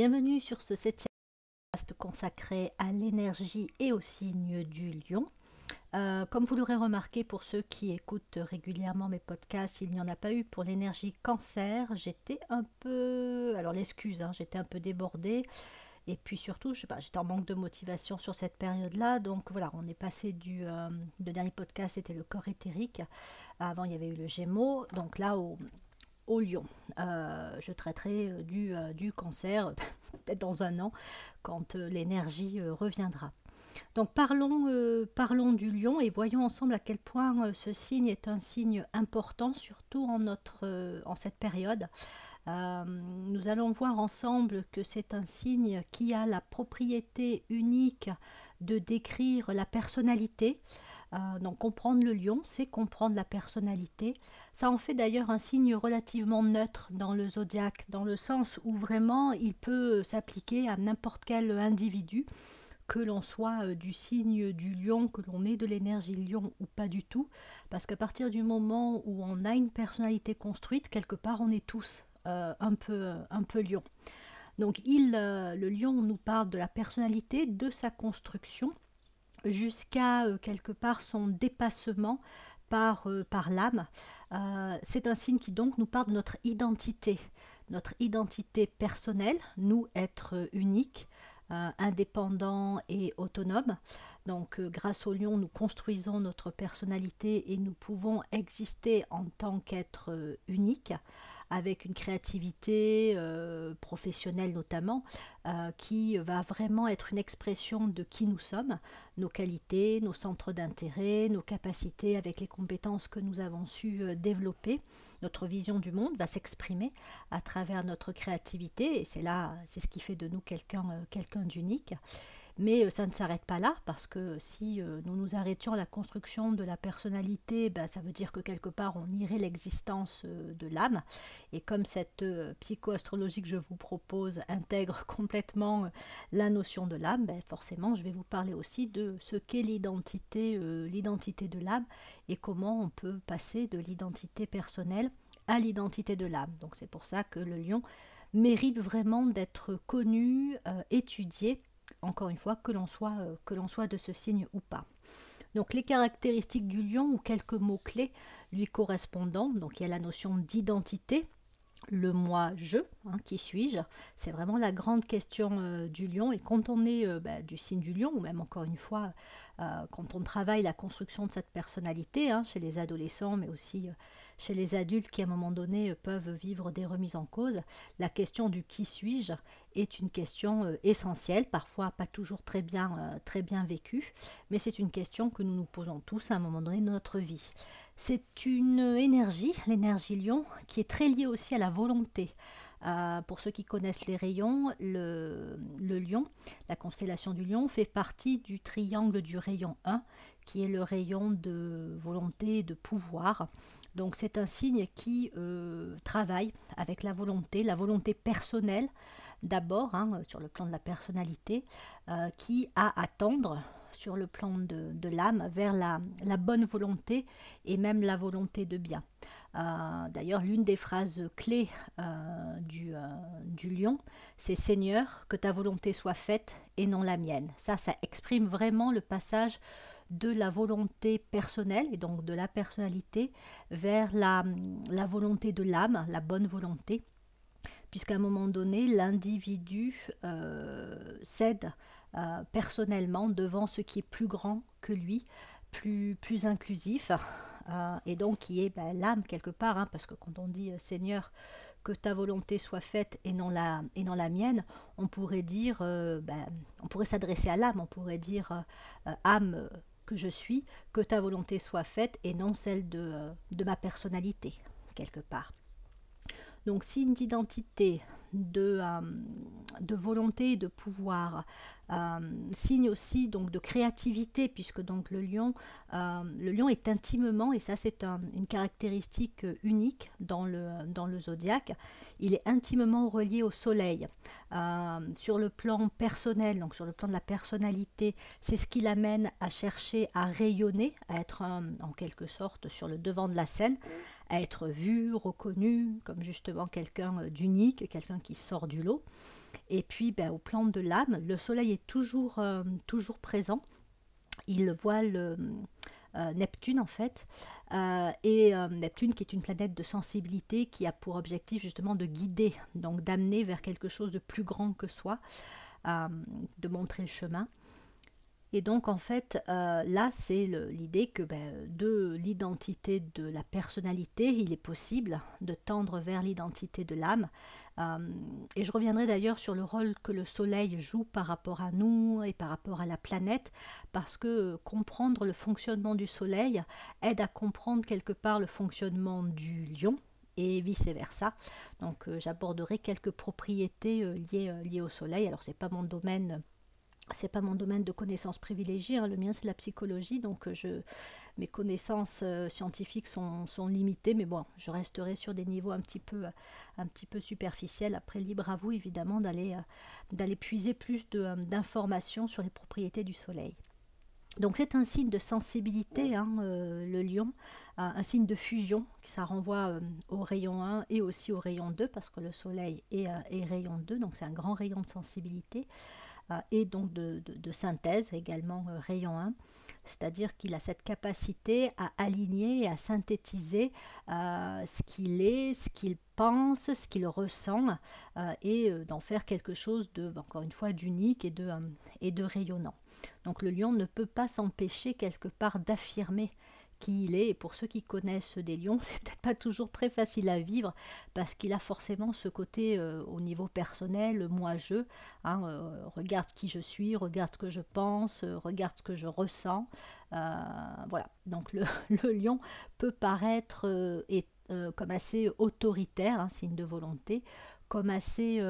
Bienvenue sur ce septième podcast consacré à l'énergie et au signe du lion. Euh, comme vous l'aurez remarqué pour ceux qui écoutent régulièrement mes podcasts, il n'y en a pas eu pour l'énergie cancer. J'étais un peu... Alors l'excuse, hein, j'étais un peu débordée. Et puis surtout, je j'étais en manque de motivation sur cette période-là. Donc voilà, on est passé du... Euh, le dernier podcast, c'était le corps éthérique. Avant, il y avait eu le Gémeaux. Donc là, au, lion. Euh, je traiterai euh, du, euh, du cancer peut-être dans un an quand l'énergie reviendra. Donc parlons, parlons du lion et voyons ensemble à quel point ce signe est un signe important, surtout en, notre, en cette période. nous allons voir ensemble que c'est un signe qui a la propriété unique de décrire la personnalité, euh, donc comprendre le lion, c'est comprendre la personnalité. Ça en fait d'ailleurs un signe relativement neutre dans le zodiaque, dans le sens où vraiment il peut s'appliquer à n'importe quel individu, que l'on soit euh, du signe du lion, que l'on ait de l'énergie lion ou pas du tout, parce qu'à partir du moment où on a une personnalité construite, quelque part on est tous euh, un, peu, un peu lion. Donc il, le lion nous parle de la personnalité, de sa construction, jusqu'à euh, quelque part son dépassement par, euh, par l'âme. Euh, c'est un signe qui donc nous parle de notre identité, notre identité personnelle, nous être uniques, indépendants et autonomes. Donc grâce au lion, nous construisons notre personnalité et nous pouvons exister en tant qu'être unique avec une créativité euh, professionnelle notamment, euh, qui va vraiment être une expression de qui nous sommes, nos qualités, nos centres d'intérêt, nos capacités avec les compétences que nous avons su euh, développer. Notre vision du monde va s'exprimer à travers notre créativité et c'est là, c'est ce qui fait de nous quelqu'un quelqu'un d'unique. Mais euh, ça ne s'arrête pas là, parce que si euh, nous nous arrêtions à la construction de la personnalité, ben, ça veut dire que quelque part on irait l'existence euh, de l'âme. Et comme cette psychoastrologie que je vous propose intègre complètement la notion de l'âme, ben, forcément je vais vous parler aussi de ce qu'est l'identité, l'identité de l'âme et comment on peut passer de l'identité personnelle à l'identité de l'âme. Donc c'est pour ça que le lion mérite vraiment d'être connu, étudié encore une fois, que l'on soit, euh, que l'on soit de ce signe ou pas. Donc les caractéristiques du lion ou quelques mots-clés lui correspondant, donc il y a la notion d'identité, le moi je, hein, qui suis-je C'est vraiment la grande question euh, du lion. Et quand on est euh, bah, du signe du lion, ou même encore une fois, quand on travaille la construction de cette personnalité, hein, chez les adolescents, mais aussi chez les adultes qui à un moment donné peuvent vivre des remises en cause, la question du qui suis-je est une question euh, essentielle, parfois pas toujours très bien, euh, très bien vécue, mais c'est une question que nous nous posons tous à un moment donné de notre vie. C'est une énergie, l'énergie lion, qui est très liée aussi à la volonté. Euh, pour ceux qui connaissent les rayons, le, lion, la constellation du lion, fait partie du triangle du rayon 1, qui est le rayon de volonté et de pouvoir. Donc c'est un signe qui euh, travaille avec la volonté, la volonté personnelle d'abord, hein, sur le plan de la personnalité, euh, qui a à tendre sur le plan de, l'âme vers la, bonne volonté et même la volonté de bien. Euh, d'ailleurs, l'une des phrases clés du, du lion, c'est Seigneur, que ta volonté soit faite et non la mienne. Ça, ça exprime vraiment le passage de la volonté personnelle et donc de la personnalité vers la, la volonté de l'âme, la bonne volonté, puisqu'à un moment donné, l'individu euh, cède euh, personnellement devant ce qui est plus grand que lui, plus, plus inclusif, euh, et donc qui est ben, l'âme quelque part, hein, parce que quand on dit Seigneur, que ta volonté soit faite et non la, et non la mienne, on pourrait dire, ben, on pourrait s'adresser à l'âme, on pourrait dire âme, je suis, que ta volonté soit faite et non celle de, euh, de ma personnalité, quelque part. Donc signe d'identité, de, euh, de volonté de pouvoir, euh, signe aussi donc de créativité puisque donc le lion, euh, le lion est intimement et ça c'est une caractéristique unique dans le, dans le zodiaque. Il est intimement relié au soleil. sur le plan personnel, donc sur le plan de la personnalité, c'est ce qui l'amène à chercher à rayonner, à être en quelque sorte sur le devant de la scène, être vu, reconnu comme justement quelqu'un d'unique, quelqu'un qui sort du lot. Et puis ben, au plan de l'âme, le soleil est toujours, toujours présent. Il voit le, Neptune en fait, et Neptune qui est une planète de sensibilité qui a pour objectif justement de guider, donc d'amener vers quelque chose de plus grand que soi, de montrer le chemin. Et donc en fait, euh, là, c'est l'idée que ben, de l'identité de la personnalité, il est possible de tendre vers l'identité de l'âme. Euh, et je reviendrai d'ailleurs sur le rôle que le Soleil joue par rapport à nous et par rapport à la planète, parce que comprendre le fonctionnement du Soleil aide à comprendre quelque part le fonctionnement du lion, et vice-versa. Donc euh, j'aborderai quelques propriétés liées, liées, au soleil. Alors c'est pas mon domaine c'est pas mon domaine de connaissances privilégiées, hein. le mien c'est la psychologie, donc euh, mes connaissances euh, scientifiques sont, limitées, mais bon, je resterai sur des niveaux un petit peu, superficiels. Après, libre à vous évidemment d'aller, euh, puiser plus d'informations sur les propriétés du Soleil. Donc c'est un signe de sensibilité, hein, le lion, un signe de fusion, ça renvoie au rayon 1 et aussi au rayon 2, parce que le Soleil est rayon 2, donc c'est un grand rayon de sensibilité. Euh, et donc de, synthèse également euh, rayon 1 c'est-à-dire qu'il a cette capacité à aligner et à synthétiser euh, ce qu'il est, ce qu'il pense, ce qu'il ressent, et d'en faire quelque chose de, encore une fois, d'unique et de, et de rayonnant. Donc le lion ne peut pas s'empêcher quelque part d'affirmer qui il est. Et pour ceux qui connaissent des lions, c'est peut-être pas toujours très facile à vivre parce qu'il a forcément ce côté euh, au niveau personnel, moi-je. Hein, euh, regarde qui je suis, regarde ce que je pense, euh, regarde ce que je ressens. voilà. Donc le, lion peut paraître comme assez autoritaire, un signe de volonté, comme assez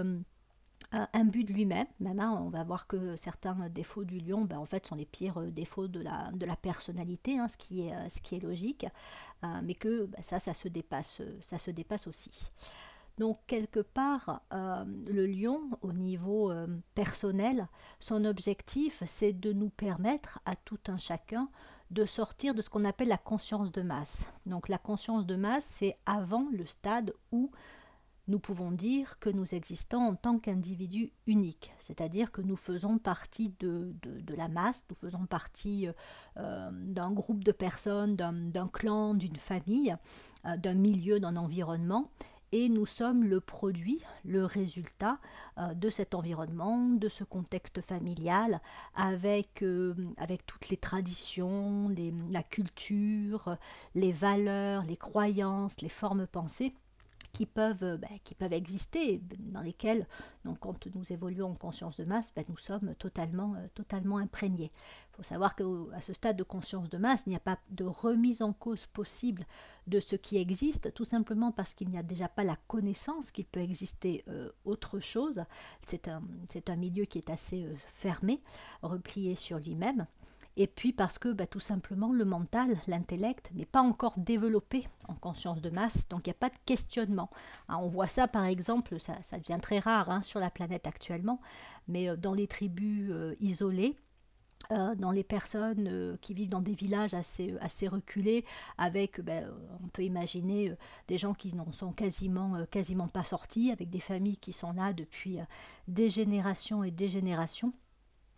un but de lui-même. Même, on va voir que certains défauts du lion, ben, en fait, sont les pires euh, défauts de la, de la personnalité, hein, ce, qui est, euh, ce qui est logique, euh, mais que ben, ça, ça se dépasse, ça se dépasse aussi. Donc quelque part, le lion, au niveau personnel, son objectif, c'est de nous permettre à tout un chacun de sortir de ce qu'on appelle la conscience de masse. Donc la conscience de masse, c'est avant le stade où nous pouvons dire que nous existons en tant qu'individus uniques, c'est-à-dire que nous faisons partie de, la masse, nous faisons partie euh, d'un groupe de personnes, d'un clan, d'une famille, euh, d'un milieu, d'un environnement, et nous sommes le produit, le résultat euh, de cet environnement, de ce contexte familial, avec, avec toutes les traditions, la culture, les valeurs, les croyances, les formes pensées qui peuvent, euh, ben, qui peuvent exister, dans lesquelles, donc, quand nous évoluons en conscience de masse, ben, nous sommes totalement, euh, totalement imprégnés. Il faut savoir qu'à ce stade de conscience de masse, il n'y a pas de remise en cause possible de ce qui existe, tout simplement parce qu'il n'y a déjà pas la connaissance qu'il peut exister euh, autre chose. C'est un, un, milieu qui est assez fermé, replié sur lui-même et puis parce que bah, tout simplement le mental, l'intellect n'est pas encore développé en conscience de masse, donc il n'y a pas de questionnement. Hein, on voit ça par exemple, ça, devient très rare hein, sur la planète actuellement, mais euh, dans les tribus euh, isolées, euh, dans les personnes qui vivent dans des villages assez, reculés, avec, ben, on peut imaginer des gens qui n'en sont quasiment, quasiment pas sortis, avec des familles qui sont là depuis des générations et des générations.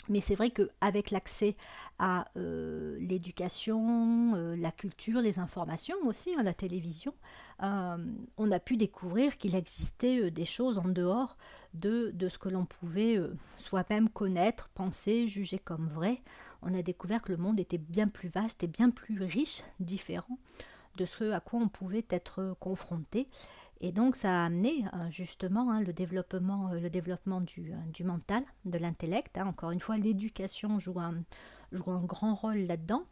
Mais c'est vrai qu'avec l'accès à euh, l'éducation, euh, la culture, les informations aussi, à hein, la télévision, euh, on a pu découvrir qu'il existait des choses en dehors de, de ce que l'on pouvait soi-même connaître, penser, juger comme vrai. On a découvert que le monde était bien plus vaste et bien plus riche, différent de ce à quoi on pouvait être confronté. Et donc ça a amené euh, justement hein, le développement, euh, le développement du, euh, du mental, de l'intellect. Hein. Encore une fois, l'éducation joue un, grand rôle là-dedans.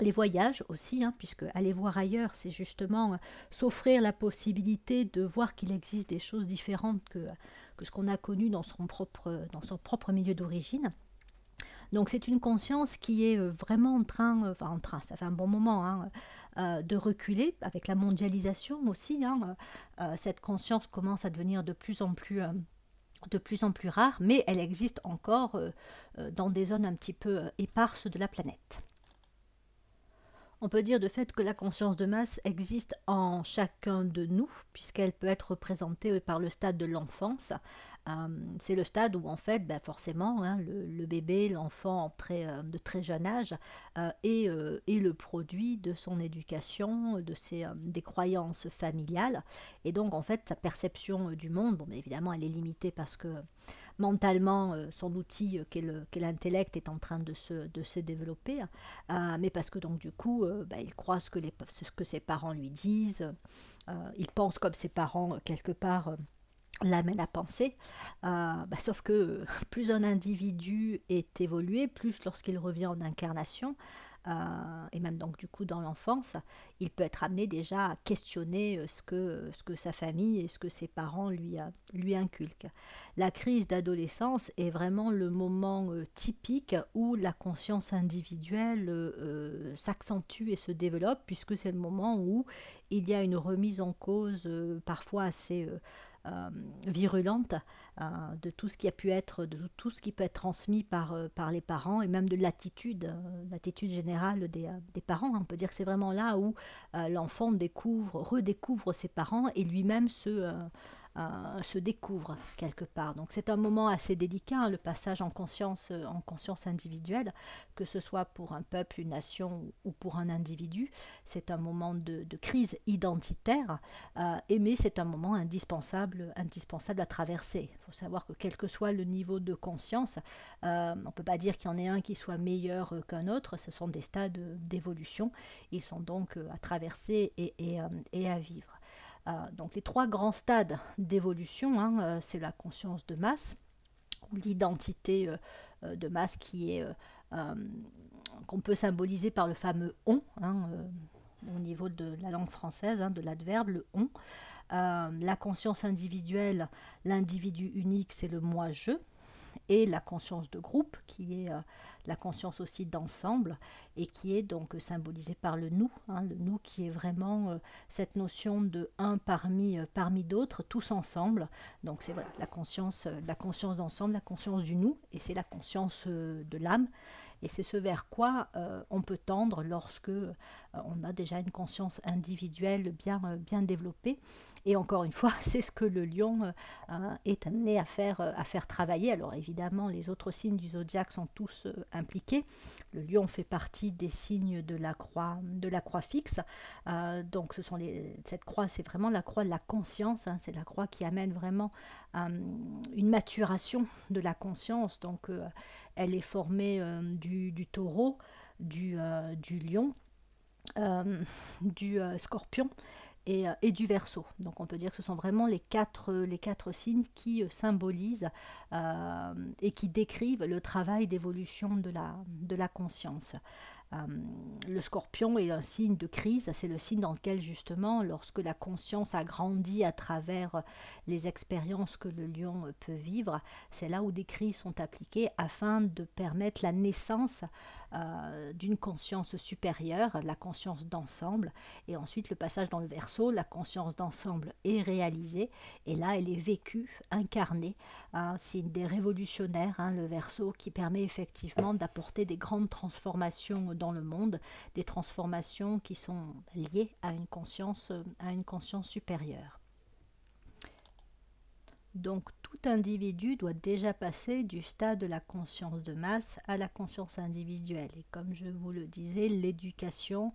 Les voyages aussi, hein, puisque aller voir ailleurs, c'est justement s'offrir la possibilité de voir qu'il existe des choses différentes que, ce qu'on a connu dans son propre milieu d'origine. Donc c'est une conscience qui est vraiment en train, enfin en train, ça fait un bon moment, hein, euh, de reculer avec la mondialisation aussi. Hein, euh, euh, cette conscience commence à devenir de plus en plus de plus en plus rare, mais elle existe encore dans des zones un petit peu éparses de la planète. On peut dire de fait que la conscience de masse existe en chacun de nous, puisqu'elle peut être représentée par le stade de l'enfance. Euh, c'est le stade où en fait, ben forcément, hein, le, bébé, l'enfant euh, de très jeune âge euh, est, le produit de son éducation, de ses, des croyances familiales. Et donc en fait, sa perception du monde, bon, évidemment, elle est limitée parce que mentalement, son outil qu'est l'intellect est en train de se, de se développer, mais parce que donc du coup, ben, il croit ce que, les, ce que ses parents lui disent, il pense comme ses parents quelque part l'amène à penser. Euh, bah, sauf que plus un individu est évolué, plus lorsqu'il revient en incarnation, euh, et même donc du coup dans l'enfance, il peut être amené déjà à questionner euh, ce que, ce que sa famille et ce que ses parents lui, lui inculquent. La crise d'adolescence est vraiment le moment typique où la conscience individuelle s'accentue et se développe, puisque c'est le moment où il y a une remise en cause parfois assez euh, virulente euh, de tout ce qui a pu être, de tout ce qui peut être transmis par, euh, par les parents et même de l'attitude, l'attitude générale des, des, parents. On peut dire que c'est vraiment là où l'enfant découvre, redécouvre ses parents et lui-même se euh, se découvre quelque part. Donc c'est un moment assez délicat, hein, le passage en conscience, euh, en conscience individuelle, que ce soit pour un peuple, une nation ou pour un individu. C'est un moment de, crise identitaire, euh, mais c'est un moment indispensable, indispensable à traverser. Il faut savoir que quel que soit le niveau de conscience, on ne peut pas dire qu'il y en ait un qui soit meilleur qu'un autre, ce sont des stades d'évolution. Ils sont donc à traverser et à vivre. Euh, donc les trois grands stades d'évolution, hein, euh, c'est la conscience de masse, l'identité euh, de masse qui est qu'on peut symboliser par le fameux on, hein, au niveau de la langue française, hein, de l'adverbe, le on. la conscience individuelle, l'individu unique, c'est le moi-je et la conscience de groupe, qui est euh, la conscience aussi d'ensemble, et qui est donc symbolisée par le nous, hein, le nous qui est vraiment euh, cette notion de un parmi, euh, parmi d'autres, tous ensemble. Donc c'est la conscience, la conscience d'ensemble, la conscience du nous, et c'est la conscience de l'âme. Et c'est ce vers quoi euh, on peut tendre lorsque euh, on a déjà une conscience individuelle bien, euh, bien développée. Et encore une fois, c'est ce que le lion est amené à faire, à faire travailler. Alors évidemment, les autres signes du zodiaque sont tous impliqués. Le lion fait partie des signes de la croix, de la croix fixe. donc ce sont cette croix, c'est vraiment la croix de la conscience. Hein. c'est la croix qui amène vraiment une maturation de la conscience. Donc elle est formée euh, du, taureau, du, euh, lion, euh, du scorpion et, du verso. Donc on peut dire que ce sont vraiment les quatre, signes qui symbolisent et qui décrivent le travail d'évolution de la conscience. Euh, le scorpion est un signe de crise, c'est le signe dans lequel justement, lorsque la conscience a grandi à travers les expériences que le lion peut vivre, c'est là où des crises sont appliquées afin de permettre la naissance euh, d'une conscience supérieure, la conscience d'ensemble, et ensuite le passage dans le verso, la conscience d'ensemble est réalisée, et là elle est vécue, incarnée. Hein, c'est une des révolutionnaires, hein, le verso, qui permet effectivement d'apporter des grandes transformations dans le monde, des transformations qui sont liées à une conscience, à une conscience supérieure. Donc tout individu doit déjà passer du stade de la conscience de masse à la conscience individuelle. Et comme je vous le disais, l'éducation,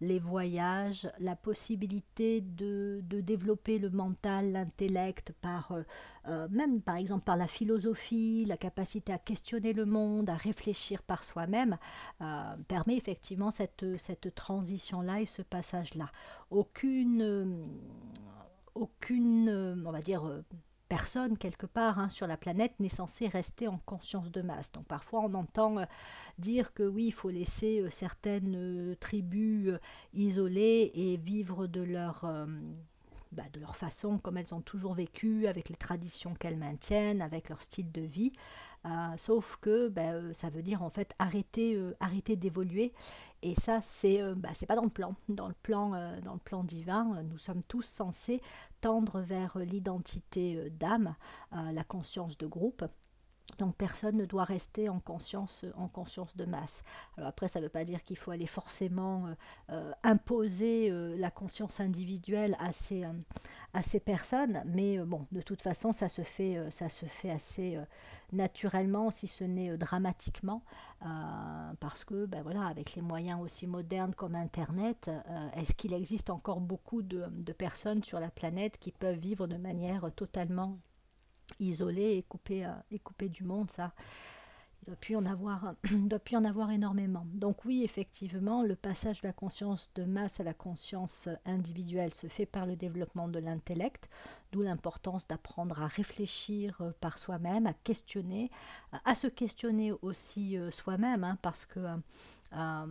les voyages, la possibilité de, développer le mental, l'intellect, par euh, euh, même par exemple par la philosophie, la capacité à questionner le monde, à réfléchir par soi-même, euh, permet effectivement cette, transition-là et ce passage-là. Aucune, aucune, on va dire, personne quelque part hein, sur la planète n'est censé rester en conscience de masse. Donc parfois on entend euh, dire que oui, il faut laisser euh, certaines euh, tribus isolées et vivre bah, de leur façon comme elles ont toujours vécu, avec les traditions qu'elles maintiennent, avec leur style de vie. Sauf que bah, ça veut dire en fait arrêter, arrêter d'évoluer et ça, c'est euh, bah, pas dans le plan. Dans le plan, euh, dans le plan divin, nous sommes tous censés tendre vers l'identité euh, d'âme, la conscience de groupe. Donc personne ne doit rester en conscience, en conscience de masse. Alors après, ça ne veut pas dire qu'il faut aller forcément euh, euh, imposer euh, la conscience individuelle à ces, à ces personnes, mais bon, de toute façon, ça se fait, ça se fait assez naturellement, si ce n'est dramatiquement, parce que, ben voilà, avec les moyens aussi modernes comme Internet, est-ce qu'il existe encore beaucoup de, de personnes sur la planète qui peuvent vivre de manière totalement isolé et coupé, euh, et coupé du monde, ça, il doit plus en avoir, doit plus en avoir énormément. Donc oui, effectivement, le passage de la conscience de masse à la conscience individuelle se fait par le développement de l'intellect, d'où l'importance d'apprendre à réfléchir euh, par soi-même, à questionner, à se questionner aussi euh, soi-même, hein, parce que euh,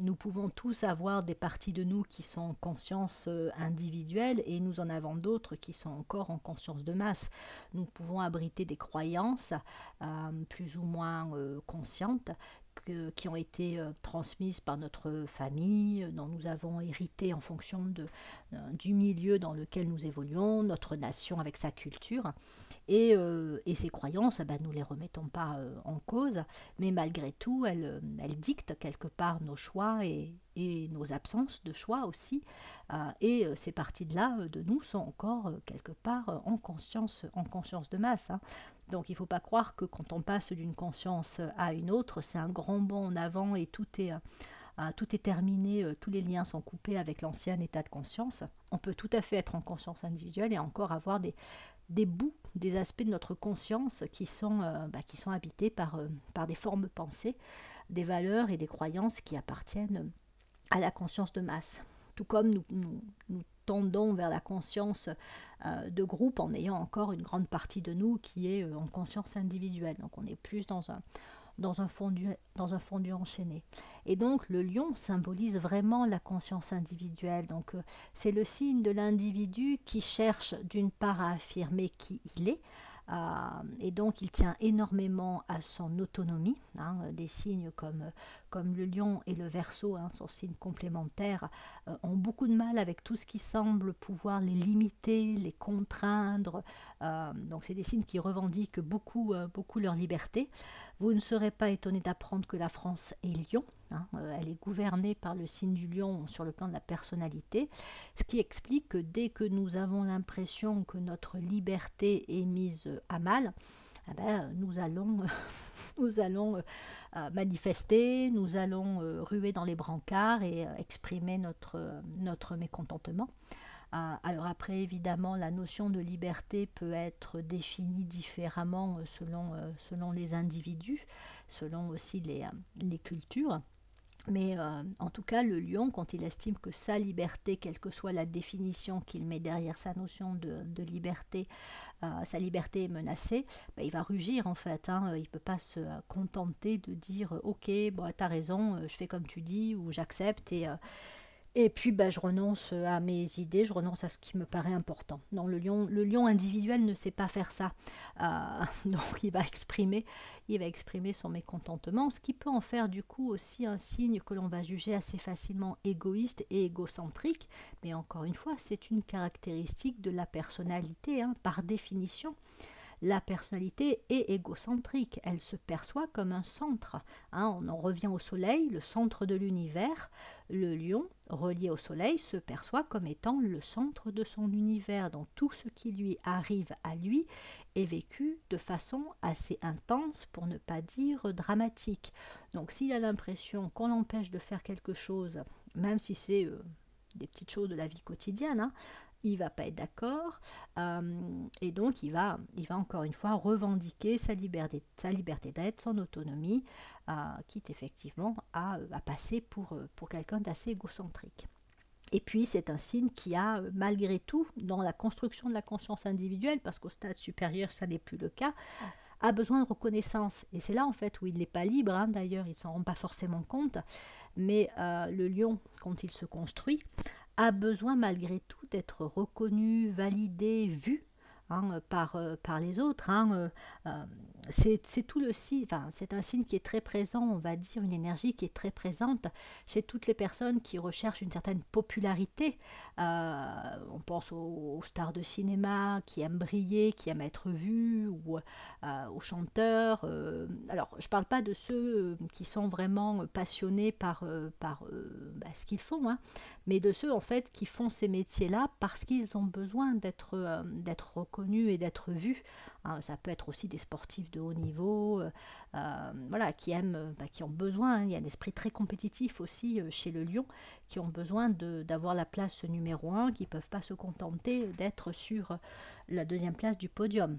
nous pouvons tous avoir des parties de nous qui sont en conscience euh, individuelle et nous en avons d'autres qui sont encore en conscience de masse. Nous pouvons abriter des croyances euh, plus ou moins conscientes qui ont été transmises par notre famille, dont nous avons hérité en fonction de, du milieu dans lequel nous évoluons, notre nation avec sa culture. Euh, et, ces croyances, ben, nous ne les remettons pas euh, en cause, mais malgré tout, elles, euh, elles dictent quelque part nos choix et, nos absences de choix aussi. et ces parties-là de nous sont encore quelque part en conscience, en conscience de masse. Hein. Donc il ne faut pas croire que quand on passe d'une conscience à une autre, c'est un grand bond en avant et tout est... tout est terminé, tous les liens sont coupés avec l'ancien état de conscience. On peut tout à fait être en conscience individuelle et encore avoir des, bouts, des aspects de notre conscience qui sont, euh, bah, qui sont habités par, euh, par des formes pensées, des valeurs et des croyances qui appartiennent à la conscience de masse. Tout comme nous, tendons vers la conscience euh, de groupe en ayant encore une grande partie de nous qui est en conscience individuelle. Donc on est plus dans un, fondu, dans enchaîné. Et donc le lion symbolise vraiment la conscience individuelle. Donc euh, c'est le signe de l'individu qui cherche d'une part à affirmer qui il est, euh, et donc il tient énormément à son autonomie. Hein, des signes comme, comme le lion et le verso, hein, son signe complémentaire, euh, ont beaucoup de mal avec tout ce qui semble pouvoir les limiter, les contraindre. donc c'est des signes qui revendiquent beaucoup, beaucoup leur liberté. Vous ne serez pas étonné d'apprendre que la France est lion. Hein, euh, elle est gouvernée par le signe du lion sur le plan de la personnalité, ce qui explique que dès que nous avons l'impression que notre liberté est mise à mal, eh ben, nous allons, nous allons euh, manifester, nous allons euh, ruer dans les brancards et exprimer notre, mécontentement. alors après, évidemment, la notion de liberté peut être définie différemment selon, selon les individus, selon aussi les cultures. Mais euh, en tout cas, le lion, quand il estime que sa liberté, quelle que soit la définition qu'il met derrière sa notion de, liberté, euh, sa liberté est menacée, bah, il va rugir en fait. Hein. il ne peut pas se contenter de dire Ok, bon, tu as raison, je fais comme tu dis, ou j'accepte et, euh, et puis, bah, je renonce à mes idées, je renonce à ce qui me paraît important. Non, le lion, le lion individuel ne sait pas faire ça. Euh, donc, il va exprimer, il va exprimer son mécontentement, ce qui peut en faire du coup aussi un signe que l'on va juger assez facilement égoïste et égocentrique. Mais encore une fois, c'est une caractéristique de la personnalité, hein, par définition. La personnalité est égocentrique, elle se perçoit comme un centre. Hein. on en revient au Soleil, le centre de l'univers. Le lion, relié au Soleil, se perçoit comme étant le centre de son univers. Donc tout ce qui lui arrive à lui est vécu de façon assez intense, pour ne pas dire dramatique. Donc s'il a l'impression qu'on l'empêche de faire quelque chose, même si c'est... Euh, des petites choses de la vie quotidienne, hein, il va pas être d'accord euh, et donc il va, il va encore une fois revendiquer sa liberté, sa liberté d'être, son autonomie, euh, quitte effectivement à, à passer pour, euh, pour quelqu'un d'assez égocentrique. Et puis c'est un signe qui a malgré tout dans la construction de la conscience individuelle, parce qu'au stade supérieur ça n'est plus le cas, a besoin de reconnaissance. Et c'est là en fait où il n'est pas libre, hein, d'ailleurs il ne s'en rend pas forcément compte, mais le lion quand il se construit a besoin malgré tout d'être reconnu, validé, vu hein, par, euh, par les autres. Hein, euh, euh, c'est tout le signe, enfin, c'est un signe qui est très présent, on va dire, une énergie qui est très présente chez toutes les personnes qui recherchent une certaine popularité. Euh, on pense aux, stars de cinéma qui aiment briller, qui aiment être vus, ou euh, aux chanteurs. Euh, alors, je ne parle pas de ceux qui sont vraiment passionnés par, par bah, ce qu'ils font, hein, mais de ceux en fait qui font ces métiers-là parce qu'ils ont besoin d'être d'être reconnus et d'être vus. Hein, ça peut être aussi des sportifs de haut niveau, euh, euh, voilà, qui aiment, bah, qui ont besoin. Hein, il y a un esprit très compétitif aussi euh, chez le lion, qui ont besoin d'avoir la place numéro un, qui ne peuvent pas se contenter d'être sur la deuxième place du podium.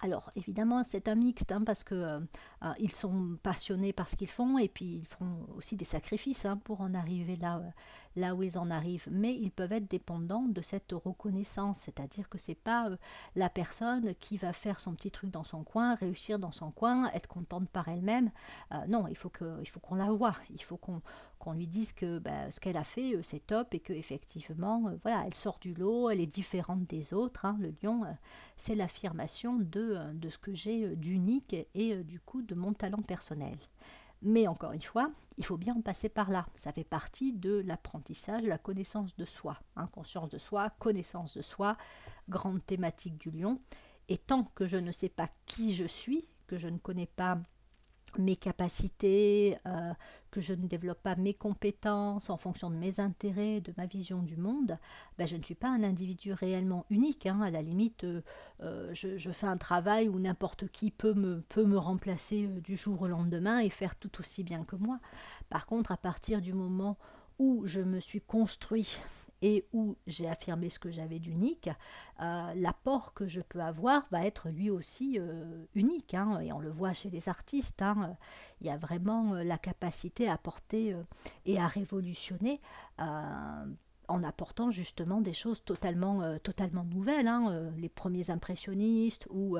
Alors évidemment c'est un mixte hein, parce que ils sont passionnés par ce qu'ils font et puis ils font aussi des sacrifices pour en arriver là là où ils en arrivent, mais ils peuvent être dépendants de cette reconnaissance, c'est-à-dire que c'est pas euh, la personne qui va faire son petit truc dans son coin, réussir dans son coin, être contente par elle-même. Euh, non, il faut qu'on la voie, il faut qu'on qu'on lui dise que bah, ce qu'elle a fait, euh, c'est top et que effectivement, voilà, elle sort du lot, elle est différente des autres. Hein. Le lion, c'est l'affirmation de, de ce que j'ai d'unique et du coup de mon talent personnel. Mais encore une fois, il faut bien en passer par là. Ça fait partie de l'apprentissage, de la connaissance de soi. Hein, conscience de soi, connaissance de soi, grande thématique du lion. Et tant que je ne sais pas qui je suis, que je ne connais pas mes capacités, euh, que je ne développe pas mes compétences en fonction de mes intérêts, de ma vision du monde, ben je ne suis pas un individu réellement unique. Hein. À la limite, euh, euh, je, fais un travail où n'importe qui peut me, peut me remplacer du jour au lendemain et faire tout aussi bien que moi. Par contre, à partir du moment où je me suis construit et où j'ai affirmé ce que j'avais d'unique, euh, l'apport que je peux avoir va être lui aussi euh, unique. Hein, et on le voit chez les artistes. Hein, il y a vraiment euh, la capacité à apporter et à révolutionner en apportant justement des choses totalement, euh, totalement nouvelles. Hein, euh, les premiers impressionnistes ou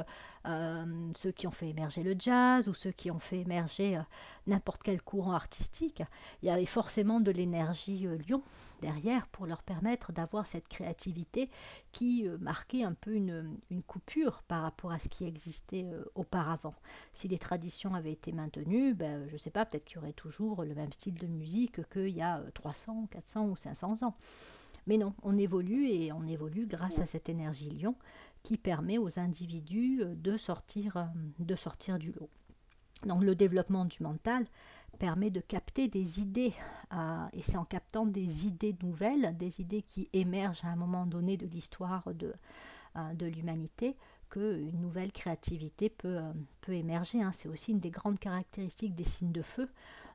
euh, ceux qui ont fait émerger le jazz ou ceux qui ont fait émerger n'importe quel courant artistique. Il y avait forcément de l'énergie lion derrière pour leur permettre d'avoir cette créativité qui marquait un peu une, une, coupure par rapport à ce qui existait auparavant. Si les traditions avaient été maintenues, ben, je ne sais pas, peut-être qu'il y aurait toujours le même style de musique qu'il y a 300, 400 ou 500 ans. Mais non, on évolue et on évolue grâce à cette énergie lion qui permet aux individus euh, de sortir, euh, de sortir du lot. Donc le développement du mental permet de capter des idées, euh, et c'est en captant des idées nouvelles, des idées qui émergent à un moment donné de l'histoire de, de l'humanité, qu'une nouvelle créativité peut, peut émerger. Hein. C'est aussi une des grandes caractéristiques des signes de feu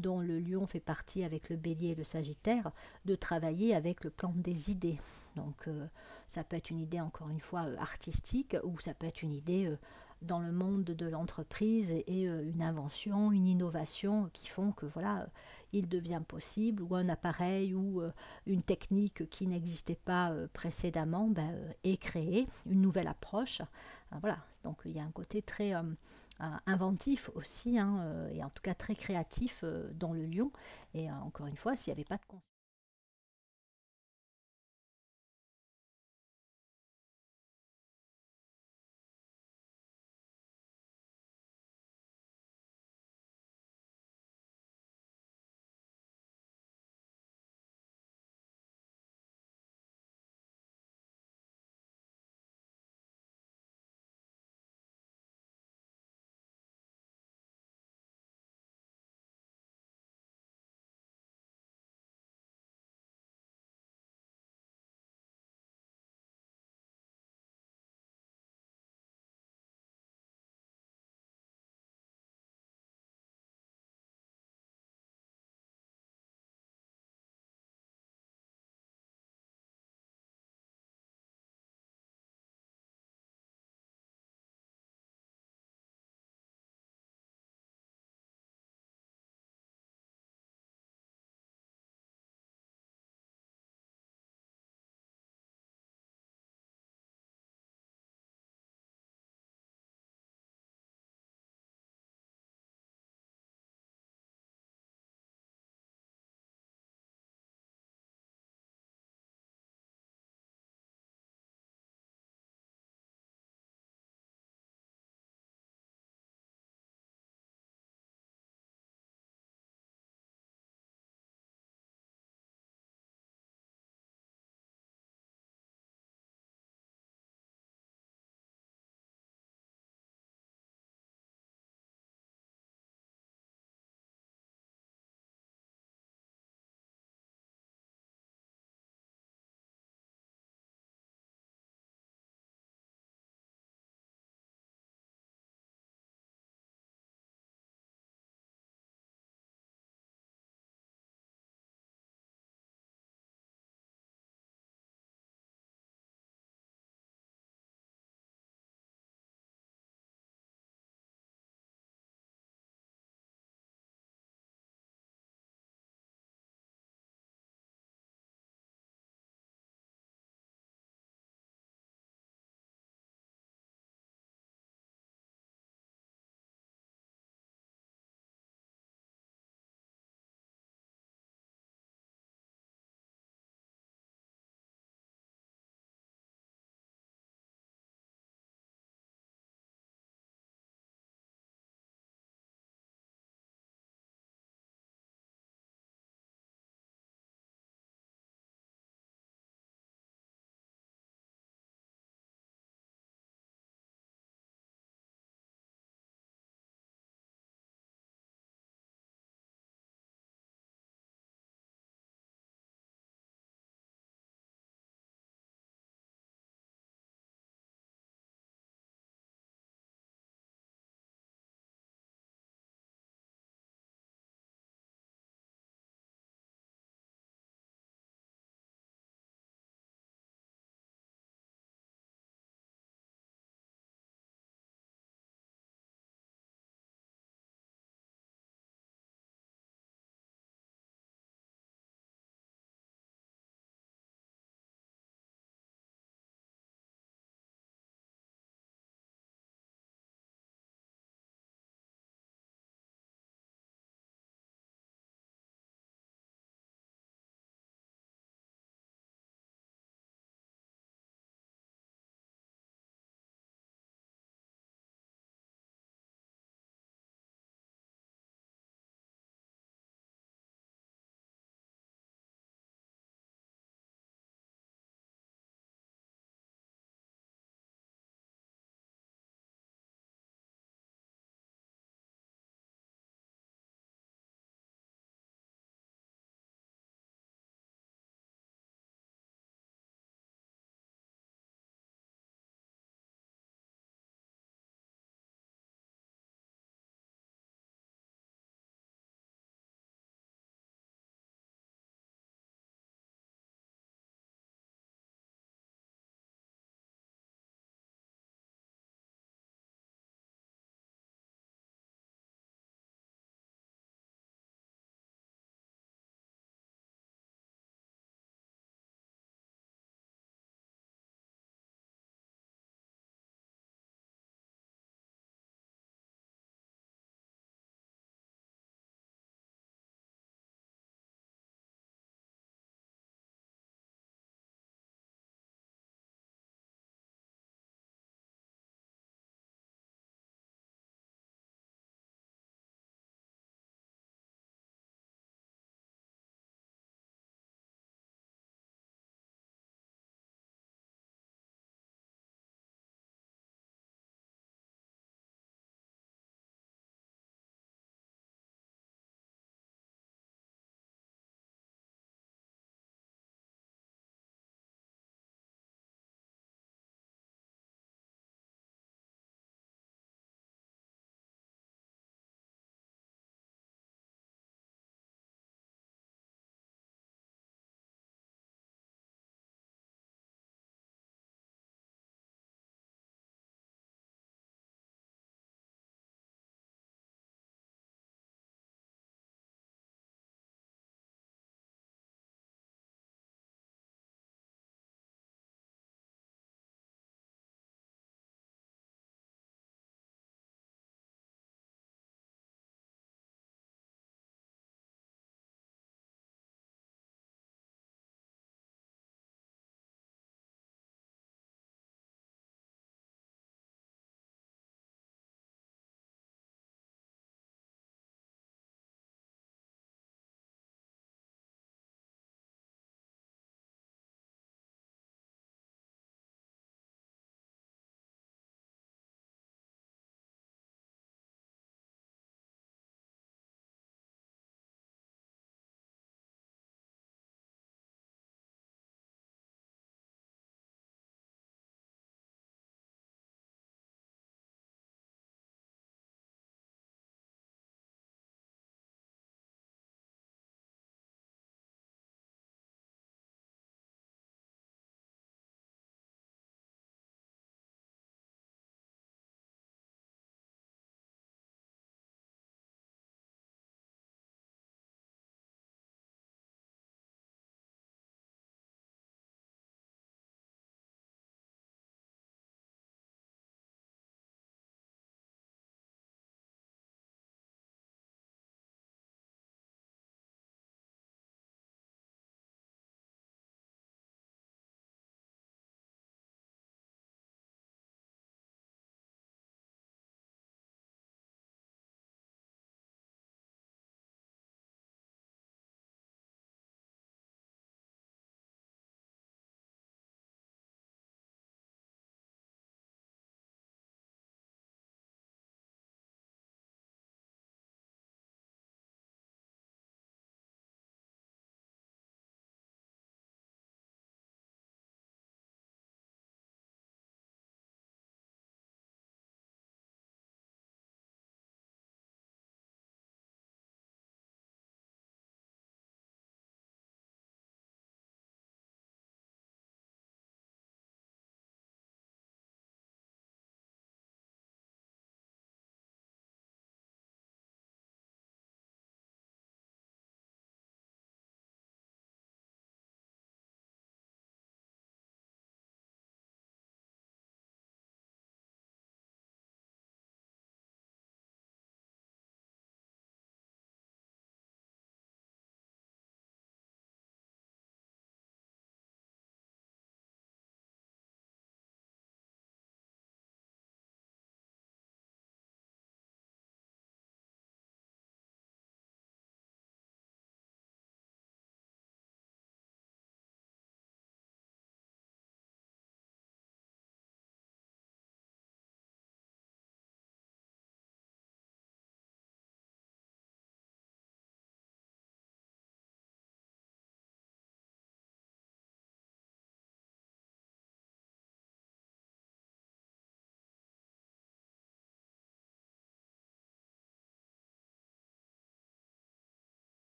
dont le lion fait partie avec le bélier et le sagittaire, de travailler avec le plan des idées. Donc euh, ça peut être une idée encore une fois euh, artistique ou ça peut être une idée euh, dans le monde de l'entreprise et, une invention, une innovation qui font que voilà, il devient possible ou un appareil ou une technique qui n'existait pas précédemment ben, est créée, une nouvelle approche. voilà, donc il y a un côté très inventif aussi, hein, euh, et en tout cas très créatif euh, dans le lion. Et euh, encore une fois, s'il n'y avait pas de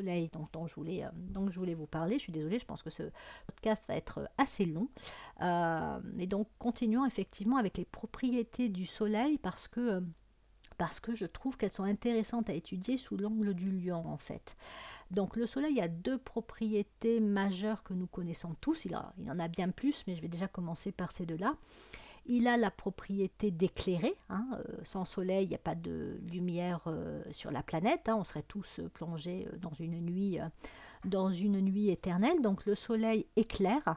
soleil dont, je voulais, vous parler. Je suis désolée, je pense que ce podcast va être assez long. et donc continuons effectivement avec les propriétés du soleil parce que je trouve qu'elles sont intéressantes à étudier sous l'angle du lion en fait. Donc le soleil a deux propriétés majeures que nous connaissons tous, il, il en a bien plus, mais je vais déjà commencer par ces deux-là. Il a la propriété d'éclairer. Hein, euh, sans soleil, il n'y a pas de lumière euh, sur la planète. Hein, on serait tous euh, plongés dans une nuit éternelle. Donc le soleil éclaire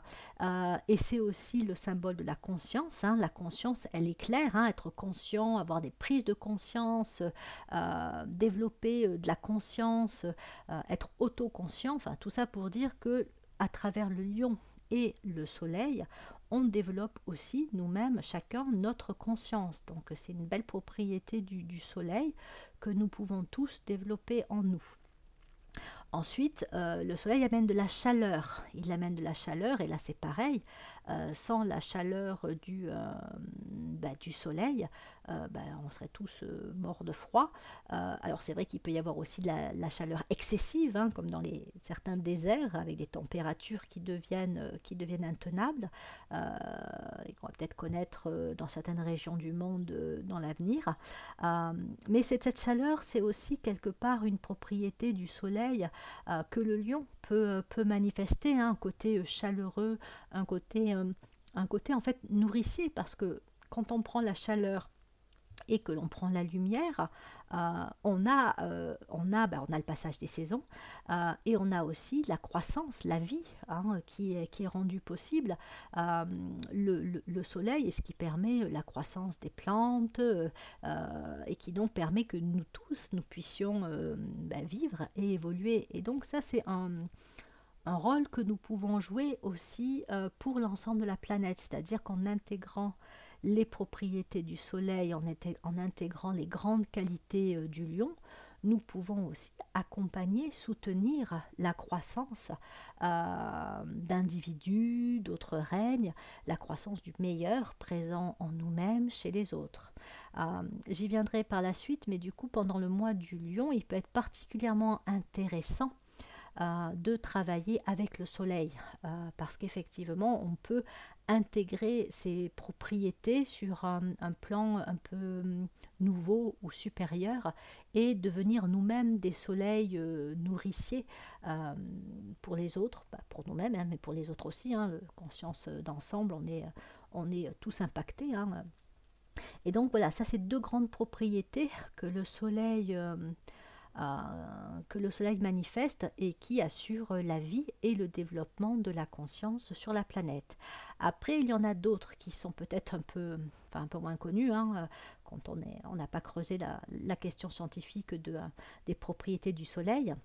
et c'est aussi le symbole de la conscience. Hein. La conscience, elle éclaire, être conscient, avoir des prises de conscience, développer de la conscience, être autoconscient. Enfin tout ça pour dire que à travers le lion et le soleil, on développe aussi nous-mêmes, chacun, notre conscience. Donc c'est une belle propriété du soleil que nous pouvons tous développer en nous. Ensuite, euh, le soleil amène de la chaleur. Il amène de la chaleur, et là c'est pareil. Euh, sans la chaleur du, euh, bah, du soleil, bah, on serait tous morts de froid. alors c'est vrai qu'il peut y avoir aussi de la, chaleur excessive, hein, comme dans les, certains déserts, avec des températures qui deviennent, qui deviennent intenables, et qu'on va peut-être connaître dans certaines régions du monde dans l'avenir. mais cette, chaleur, c'est aussi quelque part une propriété du soleil euh, que le lion peut, peut manifester, hein, un côté euh, chaleureux, un côté, euh, un côté en fait nourricier, parce que quand on prend la chaleur et que l'on prend la lumière, euh, on, a, euh, on, a, bah, on a le passage des saisons et on a aussi la croissance, la vie hein, qui, est, qui rendue possible. Le, le, soleil est ce qui permet la croissance des plantes et qui donc permet que nous tous, nous puissions bah, vivre et évoluer. Et donc ça, c'est un un rôle que nous pouvons jouer aussi pour l'ensemble de la planète, c'est-à-dire qu'en intégrant les propriétés du soleil, en, intégrant les grandes qualités euh, du lion, nous pouvons aussi accompagner, soutenir la croissance euh, d'individus, d'autres règnes, la croissance du meilleur présent en nous-mêmes, chez les autres. Euh, j'y viendrai par la suite, mais du coup, pendant le mois du lion, il peut être particulièrement intéressant de travailler avec le soleil, parce qu'effectivement, on peut intégrer ces propriétés sur un, plan un peu hum, nouveau ou supérieur et devenir nous-mêmes des soleils euh, nourriciers euh, pour les autres, bah, pour nous-mêmes, hein, mais pour les autres aussi. Hein, conscience d'ensemble, on est, on est tous impactés. Hein. Et donc voilà, ça c'est deux grandes propriétés que le soleil... Euh, que le soleil manifeste et qui assure la vie et le développement de la conscience sur la planète. Après, il y en a d'autres qui sont peut-être un peu, enfin, un peu moins connus, hein, quand on n'a pas creusé la, question scientifique de, des propriétés du soleil.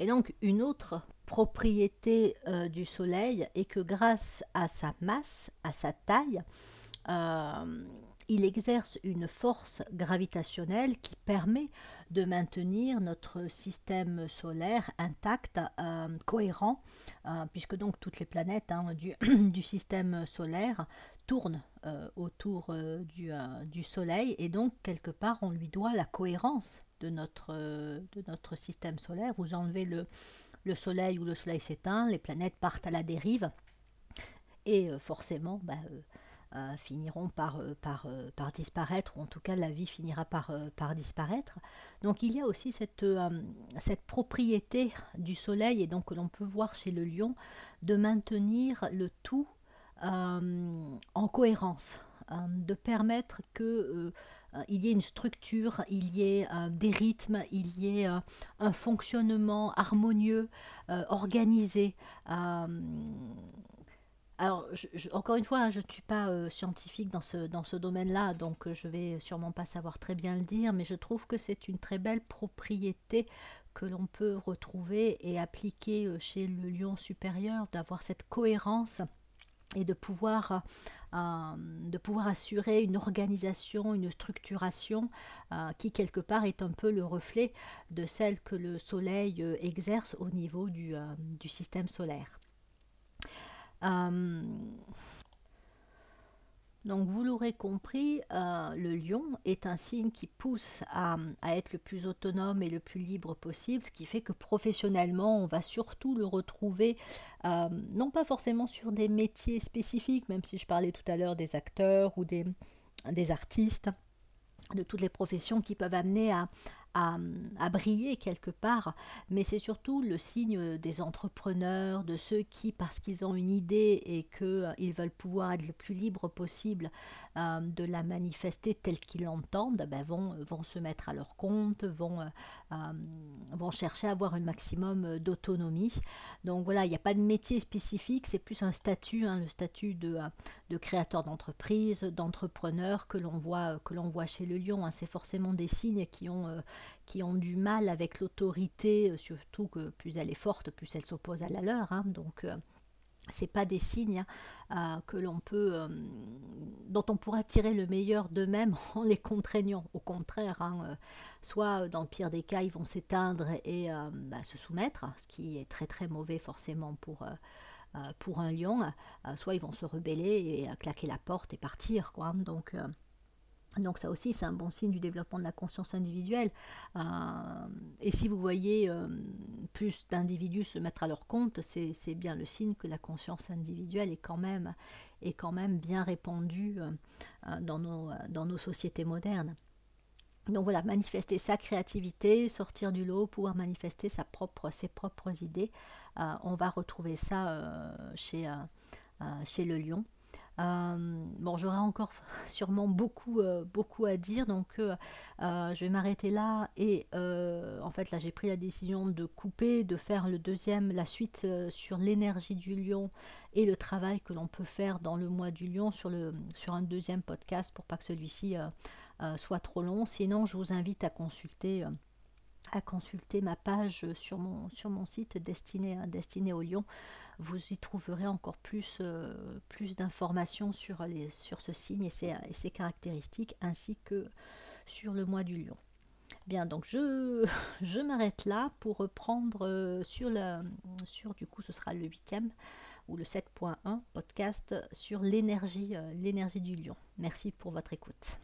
Et donc, une autre propriété euh, du soleil est que grâce à sa masse, à sa taille, euh, il exerce une force gravitationnelle qui permet de maintenir notre système solaire intact, euh, cohérent, euh, puisque donc toutes les planètes hein, du, système solaire tournent euh, autour du, Soleil, et donc quelque part on lui doit la cohérence de notre, système solaire. Vous enlevez le, le Soleil ou le Soleil s'éteint, les planètes partent à la dérive, et forcément, bah, euh, finiront par, euh, euh, par, disparaître, ou en tout cas la vie finira par, par disparaître. Donc il y a aussi cette, cette propriété du soleil, et donc que l'on peut voir chez le lion, de maintenir le tout en cohérence, de permettre que il y ait une structure, il y ait des rythmes, il y ait un fonctionnement harmonieux, organisé. Alors, encore une fois, hein, je ne suis pas euh, scientifique dans ce, domaine-là, donc euh, je vais sûrement pas savoir très bien le dire, mais je trouve que c'est une très belle propriété que l'on peut retrouver et appliquer euh, chez le lion supérieur, d'avoir cette cohérence et de pouvoir, pouvoir assurer une organisation, une structuration qui quelque part est un peu le reflet de celle que le Soleil exerce au niveau du système solaire. Euh, Donc vous l'aurez compris, euh, le lion est un signe qui pousse à, être le plus autonome et le plus libre possible, ce qui fait que professionnellement, on va surtout le retrouver, euh, non pas forcément sur des métiers spécifiques, même si je parlais tout à l'heure des acteurs ou des, des artistes, de toutes les professions qui peuvent amener à, à, briller quelque part, mais c'est surtout le signe des entrepreneurs, de ceux qui, parce qu'ils ont une idée et qu'ils euh, veulent pouvoir être le plus libre possible euh, de la manifester telle qu'ils l'entendent, ben vont, vont se mettre à leur compte, vont, euh, vont chercher à avoir un maximum d'autonomie. Donc voilà, il n'y a pas de métier spécifique, c'est plus un statut, hein, le statut de, de créateur d'entreprise, d'entrepreneur que l'on voit, voit chez le lion. Hein. C'est forcément des signes qui ont qui ont du mal avec l'autorité, euh, surtout que plus elle est forte, plus elle s'oppose à la leur. Hein. donc euh, c'est pas des signes hein, euh, que l'on peut, dont on pourra tirer le meilleur d'eux-mêmes en les contraignant. Au contraire, hein, soit dans le pire des cas, ils vont s'éteindre et bah, se soumettre, ce qui est très très mauvais forcément pour pour un lion. soit ils vont se rebeller et claquer la porte et partir, quoi. Donc donc ça aussi, c'est un bon signe du développement de la conscience individuelle. Euh, et si vous voyez euh, plus d'individus se mettre à leur compte, c'est bien le signe que la conscience individuelle est quand même, est quand même bien répandue euh, dans, nos, dans nos sociétés modernes. Donc voilà, manifester sa créativité, sortir du lot, pouvoir manifester sa propre, ses propres idées. on va retrouver ça chez, chez le lion. Euh, bon, j'aurai encore sûrement beaucoup, euh, beaucoup à dire, donc euh, je vais m'arrêter là. Et en fait, là, j'ai pris la décision de couper, de faire le deuxième, la suite sur l'énergie du lion et le travail que l'on peut faire dans le mois du lion sur, le, sur un deuxième podcast pour pas que celui-ci soit trop long. Sinon, je vous invite à consulter à consulter ma page sur mon, sur mon site destiné, destiné au lion vous y trouverez encore plus, euh, d'informations sur, sur ce signe et ses, caractéristiques, ainsi que sur le mois du lion. Bien, donc je, m'arrête là pour reprendre euh, sur, la, sur, du coup, ce sera le huitième ou le 7.1 podcast sur euh, l'énergie du lion. Merci pour votre écoute.